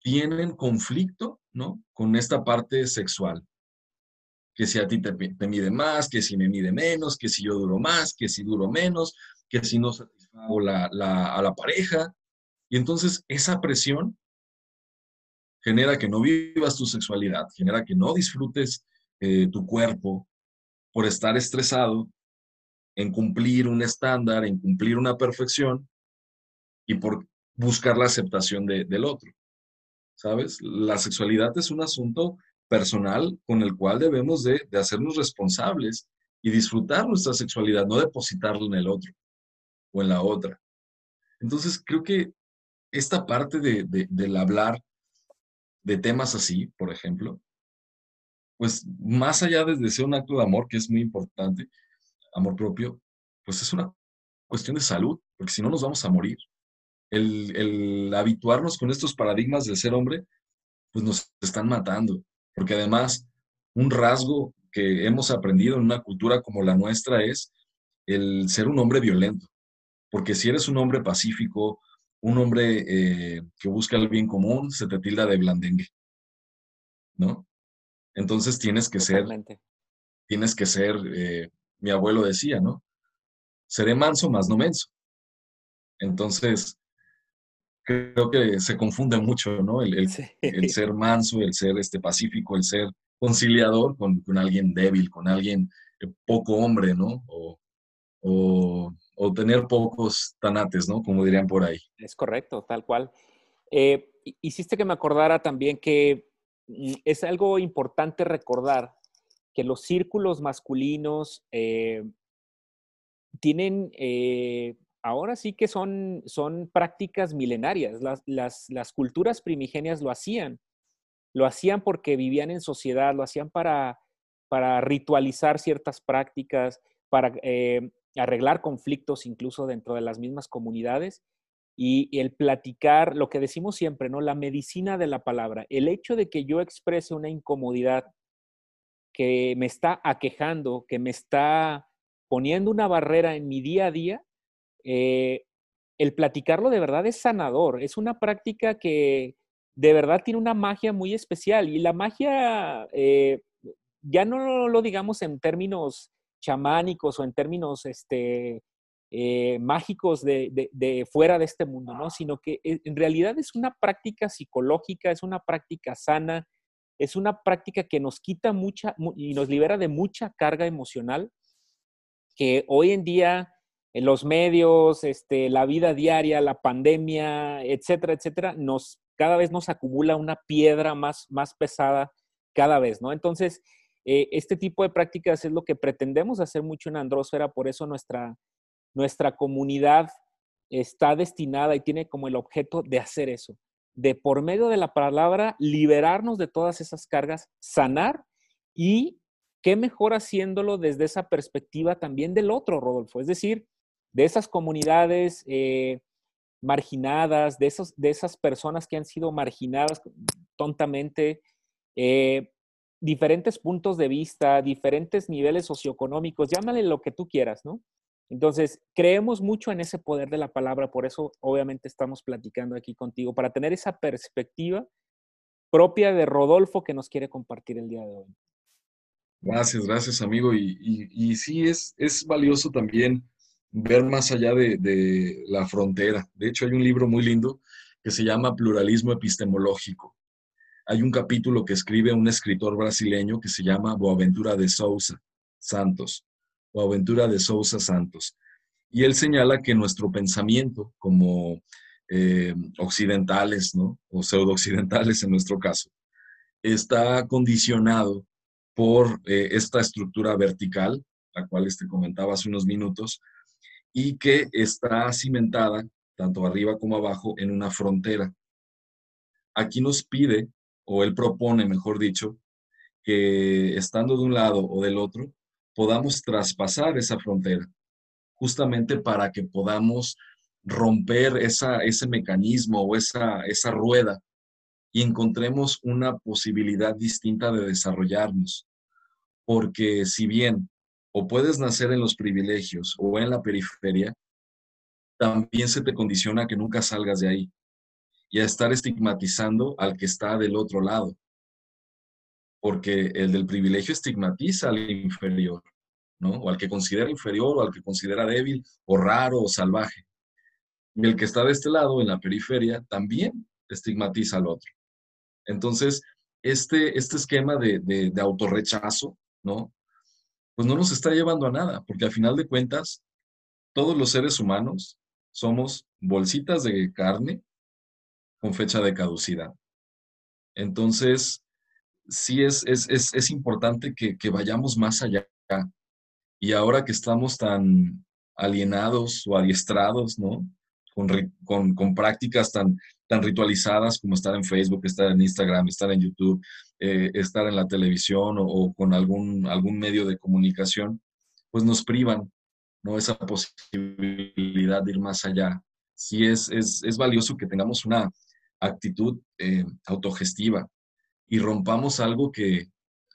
tienen conflicto, ¿no? Con esta parte sexual. Que si a ti te, te, mide más, que si me mide menos, que si yo duro más, que si duro menos, que si no satisfago la, la, a la pareja. Y entonces esa presión genera que no vivas tu sexualidad, genera que no disfrutes eh, tu cuerpo por estar estresado en cumplir un estándar, en cumplir una perfección y por buscar la aceptación del otro. ¿Sabes? La sexualidad es un asunto personal con el cual debemos de, de hacernos responsables y disfrutar nuestra sexualidad, no depositarla en el otro o en la otra. Entonces, creo que esta parte de, del hablar de temas así, por ejemplo, pues más allá de ser un acto de amor, que es muy importante, amor propio, pues es una cuestión de salud, porque si no nos vamos a morir. El, habituarnos con estos paradigmas del ser hombre, pues nos están matando, porque además un rasgo que hemos aprendido en una cultura como la nuestra es el ser un hombre violento, porque si eres un hombre pacífico, un hombre eh, que busca el bien común se te tilda de blandengue, ¿no? Entonces tienes que ser, tienes que ser, eh, mi abuelo decía, ¿no? Seré manso, más no menso. Entonces, creo que se confunde mucho, ¿no? El, el, ser manso, el ser este, pacífico, el ser conciliador con, con, alguien débil, con alguien poco hombre, ¿no? O, tener pocos tanates, ¿no? Como dirían por ahí. Es correcto, tal cual. Eh, hiciste que me acordara también que mm, es algo importante recordar que los círculos masculinos eh, tienen, eh, ahora sí que son, son prácticas milenarias. Las, culturas primigenias lo hacían. Lo hacían porque vivían en sociedad, lo hacían para, para ritualizar ciertas prácticas, para arreglar conflictos incluso dentro de las mismas comunidades. Y, el platicar, lo que decimos siempre, ¿no? La medicina de la palabra. El hecho de que yo exprese una incomodidad que me está aquejando, que me está poniendo una barrera en mi día a día, eh, el platicarlo de verdad es sanador, es una práctica que de verdad tiene una magia muy especial y la magia, eh, ya no lo digamos en términos chamánicos o en términos este, eh, mágicos de, de, fuera de este mundo, ¿no? Sino que en realidad es una práctica psicológica, es una práctica sana, es una práctica que nos quita mucha y nos libera de mucha carga emocional que hoy en día en los medios, este, la vida diaria, la pandemia, etcétera, etcétera, nos, cada vez nos acumula una piedra más, más pesada cada vez, ¿no? Entonces, eh, este tipo de prácticas es lo que pretendemos hacer mucho en Andrósfera, por eso nuestra, nuestra comunidad está destinada y tiene como el objeto de hacer eso, de por medio de la palabra liberarnos de todas esas cargas, sanar y qué mejor haciéndolo desde esa perspectiva también del otro, Rodolfo, es decir, de esas comunidades eh, marginadas, de, esos, de esas personas que han sido marginadas tontamente, eh, diferentes puntos de vista, diferentes niveles socioeconómicos, llámale lo que tú quieras, ¿no? Entonces, creemos mucho en ese poder de la palabra, por eso obviamente estamos platicando aquí contigo, para tener esa perspectiva propia de Rodolfo que nos quiere compartir el día de hoy. Gracias, gracias amigo. Y, sí, es, es valioso también ver más allá de, la frontera. De hecho, hay un libro muy lindo que se llama Pluralismo Epistemológico. Hay un capítulo que escribe un escritor brasileño que se llama Boaventura de Souza Santos. Boaventura de Souza Santos. Y él señala que nuestro pensamiento como eh, occidentales, ¿no? O pseudo-occidentales en nuestro caso, está condicionado por eh, esta estructura vertical, la cual te este, comentaba hace unos minutos, y que está cimentada, tanto arriba como abajo, en una frontera. Aquí nos pide, o él propone, mejor dicho, que estando de un lado o del otro, podamos traspasar esa frontera, justamente para que podamos romper esa, ese mecanismo o esa, esa rueda y encontremos una posibilidad distinta de desarrollarnos. Porque si bien o puedes nacer en los privilegios o en la periferia, también se te condiciona que nunca salgas de ahí y a estar estigmatizando al que está del otro lado. Porque el del privilegio estigmatiza al inferior, ¿no? O al que considera inferior o al que considera débil o raro o salvaje. Y el que está de este lado, en la periferia, también estigmatiza al otro. Entonces, este, este esquema de, de, autorrechazo, ¿no? Pues no nos está llevando a nada, porque al final de cuentas, todos los seres humanos somos bolsitas de carne con fecha de caducidad. Entonces, sí es, es, es, importante que, que, vayamos más allá. Y ahora que estamos tan alienados o adiestrados, ¿no? con, con, prácticas tan, tan ritualizadas como estar en Facebook, estar en Instagram, estar en YouTube, eh, estar en la televisión o, con algún, algún medio de comunicación, pues nos privan ¿no? esa posibilidad de ir más allá. Sí es, es, es valioso que tengamos una actitud eh, autogestiva. Y rompamos algo que,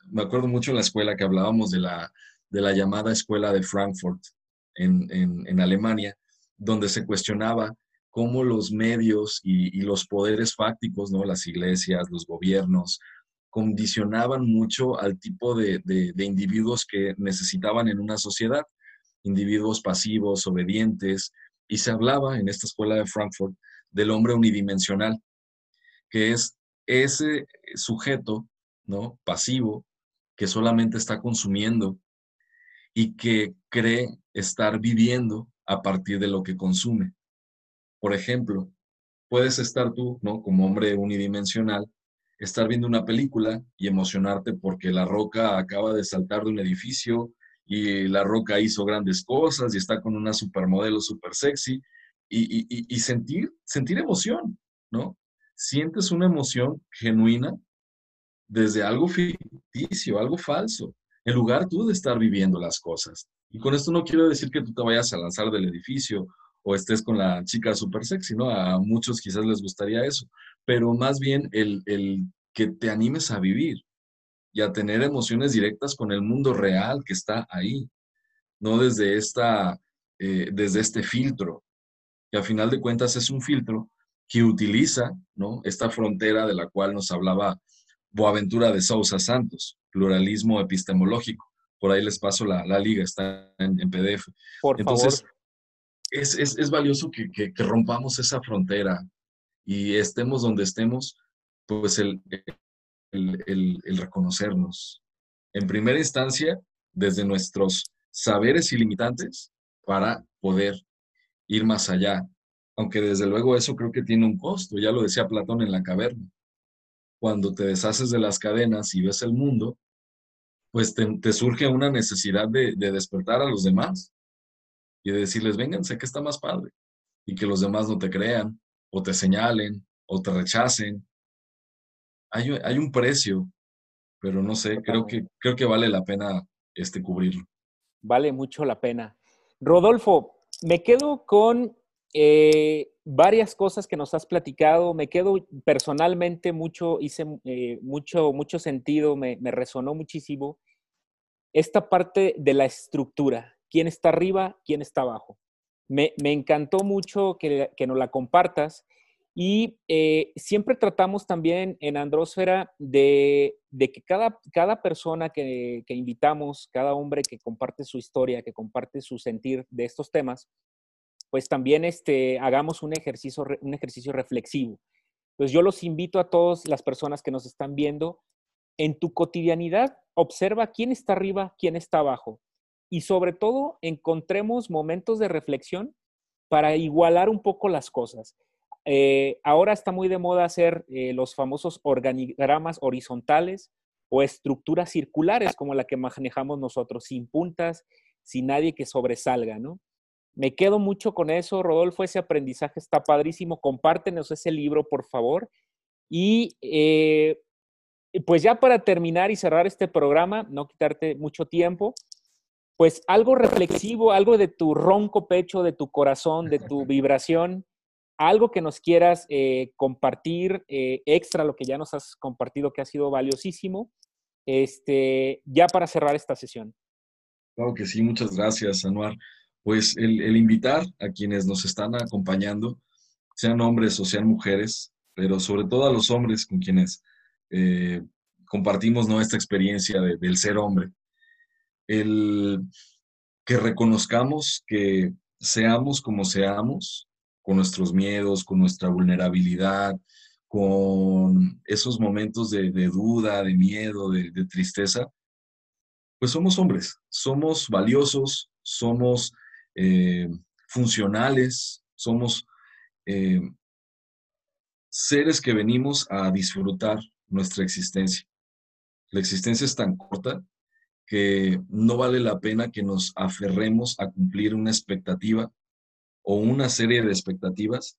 me acuerdo mucho en la escuela que hablábamos de la, de la llamada escuela de Frankfurt en, en, Alemania, donde se cuestionaba cómo los medios y, los poderes fácticos, ¿no? las iglesias, los gobiernos, condicionaban mucho al tipo de, individuos que necesitaban en una sociedad, individuos pasivos, obedientes, y se hablaba en esta escuela de Frankfurt del hombre unidimensional, que es ese sujeto, ¿no? Pasivo, que solamente está consumiendo y que cree estar viviendo a partir de lo que consume. Por ejemplo, puedes estar tú, ¿no? Como hombre unidimensional, estar viendo una película y emocionarte porque la roca acaba de saltar de un edificio y la roca hizo grandes cosas y está con una supermodelo super sexy y, y, sentir, sentir emoción, ¿no? Sientes una emoción genuina desde algo ficticio, algo falso, en lugar tú de estar viviendo las cosas. Y con esto no quiero decir que tú te vayas a lanzar del edificio o estés con la chica super sexy, ¿no? A muchos quizás les gustaría eso, pero más bien el, que te animes a vivir y a tener emociones directas con el mundo real que está ahí, no desde, esta, eh, desde este filtro, que a final de cuentas es un filtro que utiliza ¿no? esta frontera de la cual nos hablaba Boaventura de Sousa Santos, pluralismo epistemológico. Por ahí les paso la, liga, está en, PDF. Por Entonces, Es, es, valioso que, que, rompamos esa frontera y estemos donde estemos, pues el, el, el, reconocernos. En primera instancia, desde nuestros saberes ilimitantes para poder ir más allá. Aunque desde luego eso creo que tiene un costo, ya lo decía Platón en la caverna. Cuando te deshaces de las cadenas y ves el mundo, pues te, surge una necesidad de, de, despertar a los demás y de decirles, vengan, sé que está más padre. Y que los demás no te crean, o te señalen, o te rechacen. Hay, hay un precio, pero no sé, creo que, creo que vale la pena este, cubrirlo. Vale mucho la pena. Rodolfo, me quedo con eh, varias cosas que nos has platicado. Me quedo personalmente mucho, hice eh, mucho, mucho sentido, me, resonó muchísimo esta parte de la estructura. ¿Quién está arriba? ¿Quién está abajo? Me, encantó mucho que, nos la compartas. Y eh, siempre tratamos también en Andrósfera de, que cada, cada persona que, que, invitamos, cada hombre que comparte su historia, que comparte su sentir de estos temas, pues también este, hagamos un ejercicio, un ejercicio reflexivo. Pues yo los invito a todas las personas que nos están viendo, en tu cotidianidad, observa quién está arriba, quién está abajo. Y sobre todo, encontremos momentos de reflexión para igualar un poco las cosas. Eh, ahora está muy de moda hacer eh, los famosos organigramas horizontales o estructuras circulares como la que manejamos nosotros, sin puntas, sin nadie que sobresalga, ¿no? Me quedo mucho con eso, Rodolfo, ese aprendizaje está padrísimo. Compártenos ese libro, por favor. Y eh, pues ya para terminar y cerrar este programa, no quitarte mucho tiempo, pues algo reflexivo, algo de tu ronco pecho, de tu corazón, de tu vibración, algo que nos quieras eh, compartir eh, extra, lo que ya nos has compartido que ha sido valiosísimo, este, ya para cerrar esta sesión. Claro que sí, muchas gracias, Anuar pues el, invitar a quienes nos están acompañando, sean hombres o sean mujeres, pero sobre todo a los hombres con quienes eh, compartimos ¿no? esta experiencia del ser hombre, el que reconozcamos que seamos como seamos, con nuestros miedos, con nuestra vulnerabilidad, con esos momentos de, duda, de miedo, de, de, tristeza, pues somos hombres, somos valiosos, somos eh, funcionales, somos eh, seres que venimos a disfrutar nuestra existencia. La existencia es tan corta que no vale la pena que nos aferremos a cumplir una expectativa o una serie de expectativas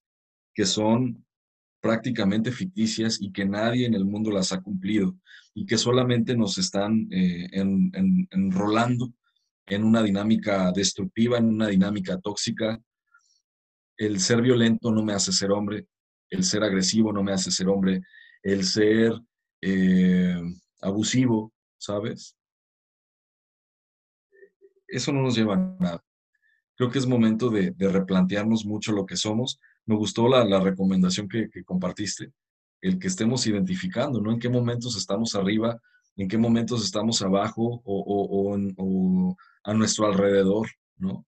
que son prácticamente ficticias y que nadie en el mundo las ha cumplido y que solamente nos están eh, enrolando en una dinámica destructiva, en una dinámica tóxica. El ser violento no me hace ser hombre, el ser agresivo no me hace ser hombre, el ser eh, abusivo, ¿sabes? Eso no nos lleva a nada. Creo que es momento de, replantearnos mucho lo que somos. Me gustó la, recomendación que, compartiste, el que estemos identificando, ¿no? En qué momentos estamos arriba, en qué momentos estamos abajo o, o, a nuestro alrededor, ¿no?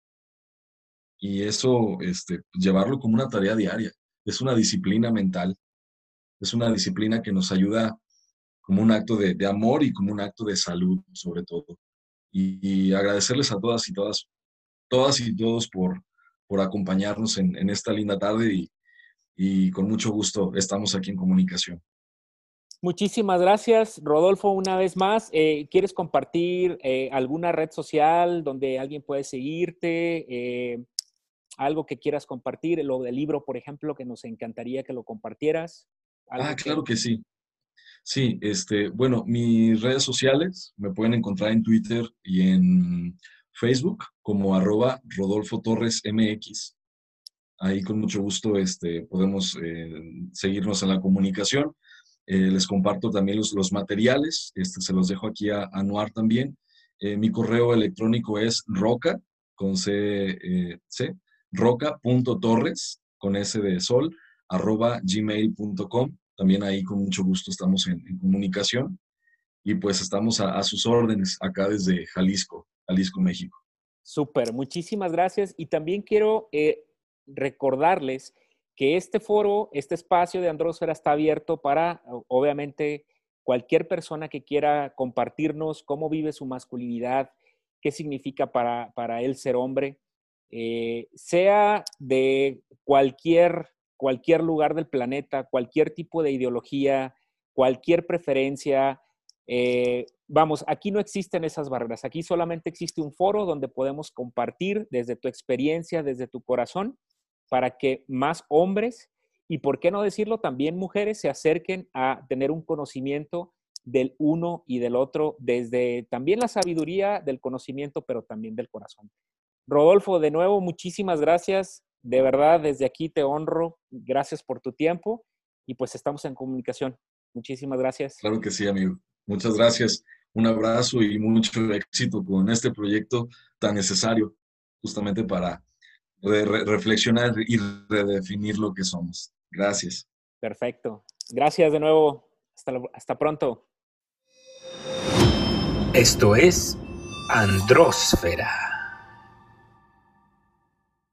Y eso, este, llevarlo como una tarea diaria. Es una disciplina mental, es una disciplina que nos ayuda como un acto de, amor y como un acto de salud, sobre todo. y, agradecerles a todas y todas, todas y todos por, por acompañarnos en, esta linda tarde y con mucho gusto estamos aquí en comunicación. Muchísimas gracias, Rodolfo, una vez más. Eh, ¿Quieres compartir eh, alguna red social donde alguien puede seguirte? Eh, algo que quieras compartir, lo del libro, por ejemplo, que nos encantaría que lo compartieras. Ah, claro que sí. Sí, este, bueno, mis redes sociales me pueden encontrar en Twitter y en Facebook como arroba Rodolfo Torres MX. Ahí con mucho gusto este, podemos seguirnos en la comunicación. Eh, les comparto también los, los, materiales, este, se los dejo aquí a Anuar también. Eh, mi correo electrónico es roca, con C, eh, C roca.torres, con S de sol, arroba gmail.com. También ahí con mucho gusto estamos en, comunicación y pues estamos a, sus órdenes acá desde Jalisco, Jalisco, México. Súper, muchísimas gracias. Y también quiero recordarles que este foro, este espacio de Andrósfera está abierto para, obviamente, cualquier persona que quiera compartirnos cómo vive su masculinidad, qué significa para, para él ser hombre, eh, sea de cualquier, cualquier lugar del planeta, cualquier tipo de ideología, cualquier preferencia. Eh, vamos, aquí no existen esas barreras, aquí solamente existe un foro donde podemos compartir desde tu experiencia, desde tu corazón, para que más hombres y, por qué no decirlo, también mujeres se acerquen a tener un conocimiento del uno y del otro, desde también la sabiduría del conocimiento, pero también del corazón. Rodolfo, de nuevo, muchísimas gracias. De verdad, desde aquí te honro. Gracias por tu tiempo y pues estamos en comunicación. Muchísimas gracias. Claro que sí, amigo. Muchas gracias. Un abrazo y mucho éxito con este proyecto tan necesario justamente para reflexionar y redefinir lo que somos. Gracias. Perfecto. Gracias de nuevo. Hasta, hasta pronto. Esto es Andrósfera.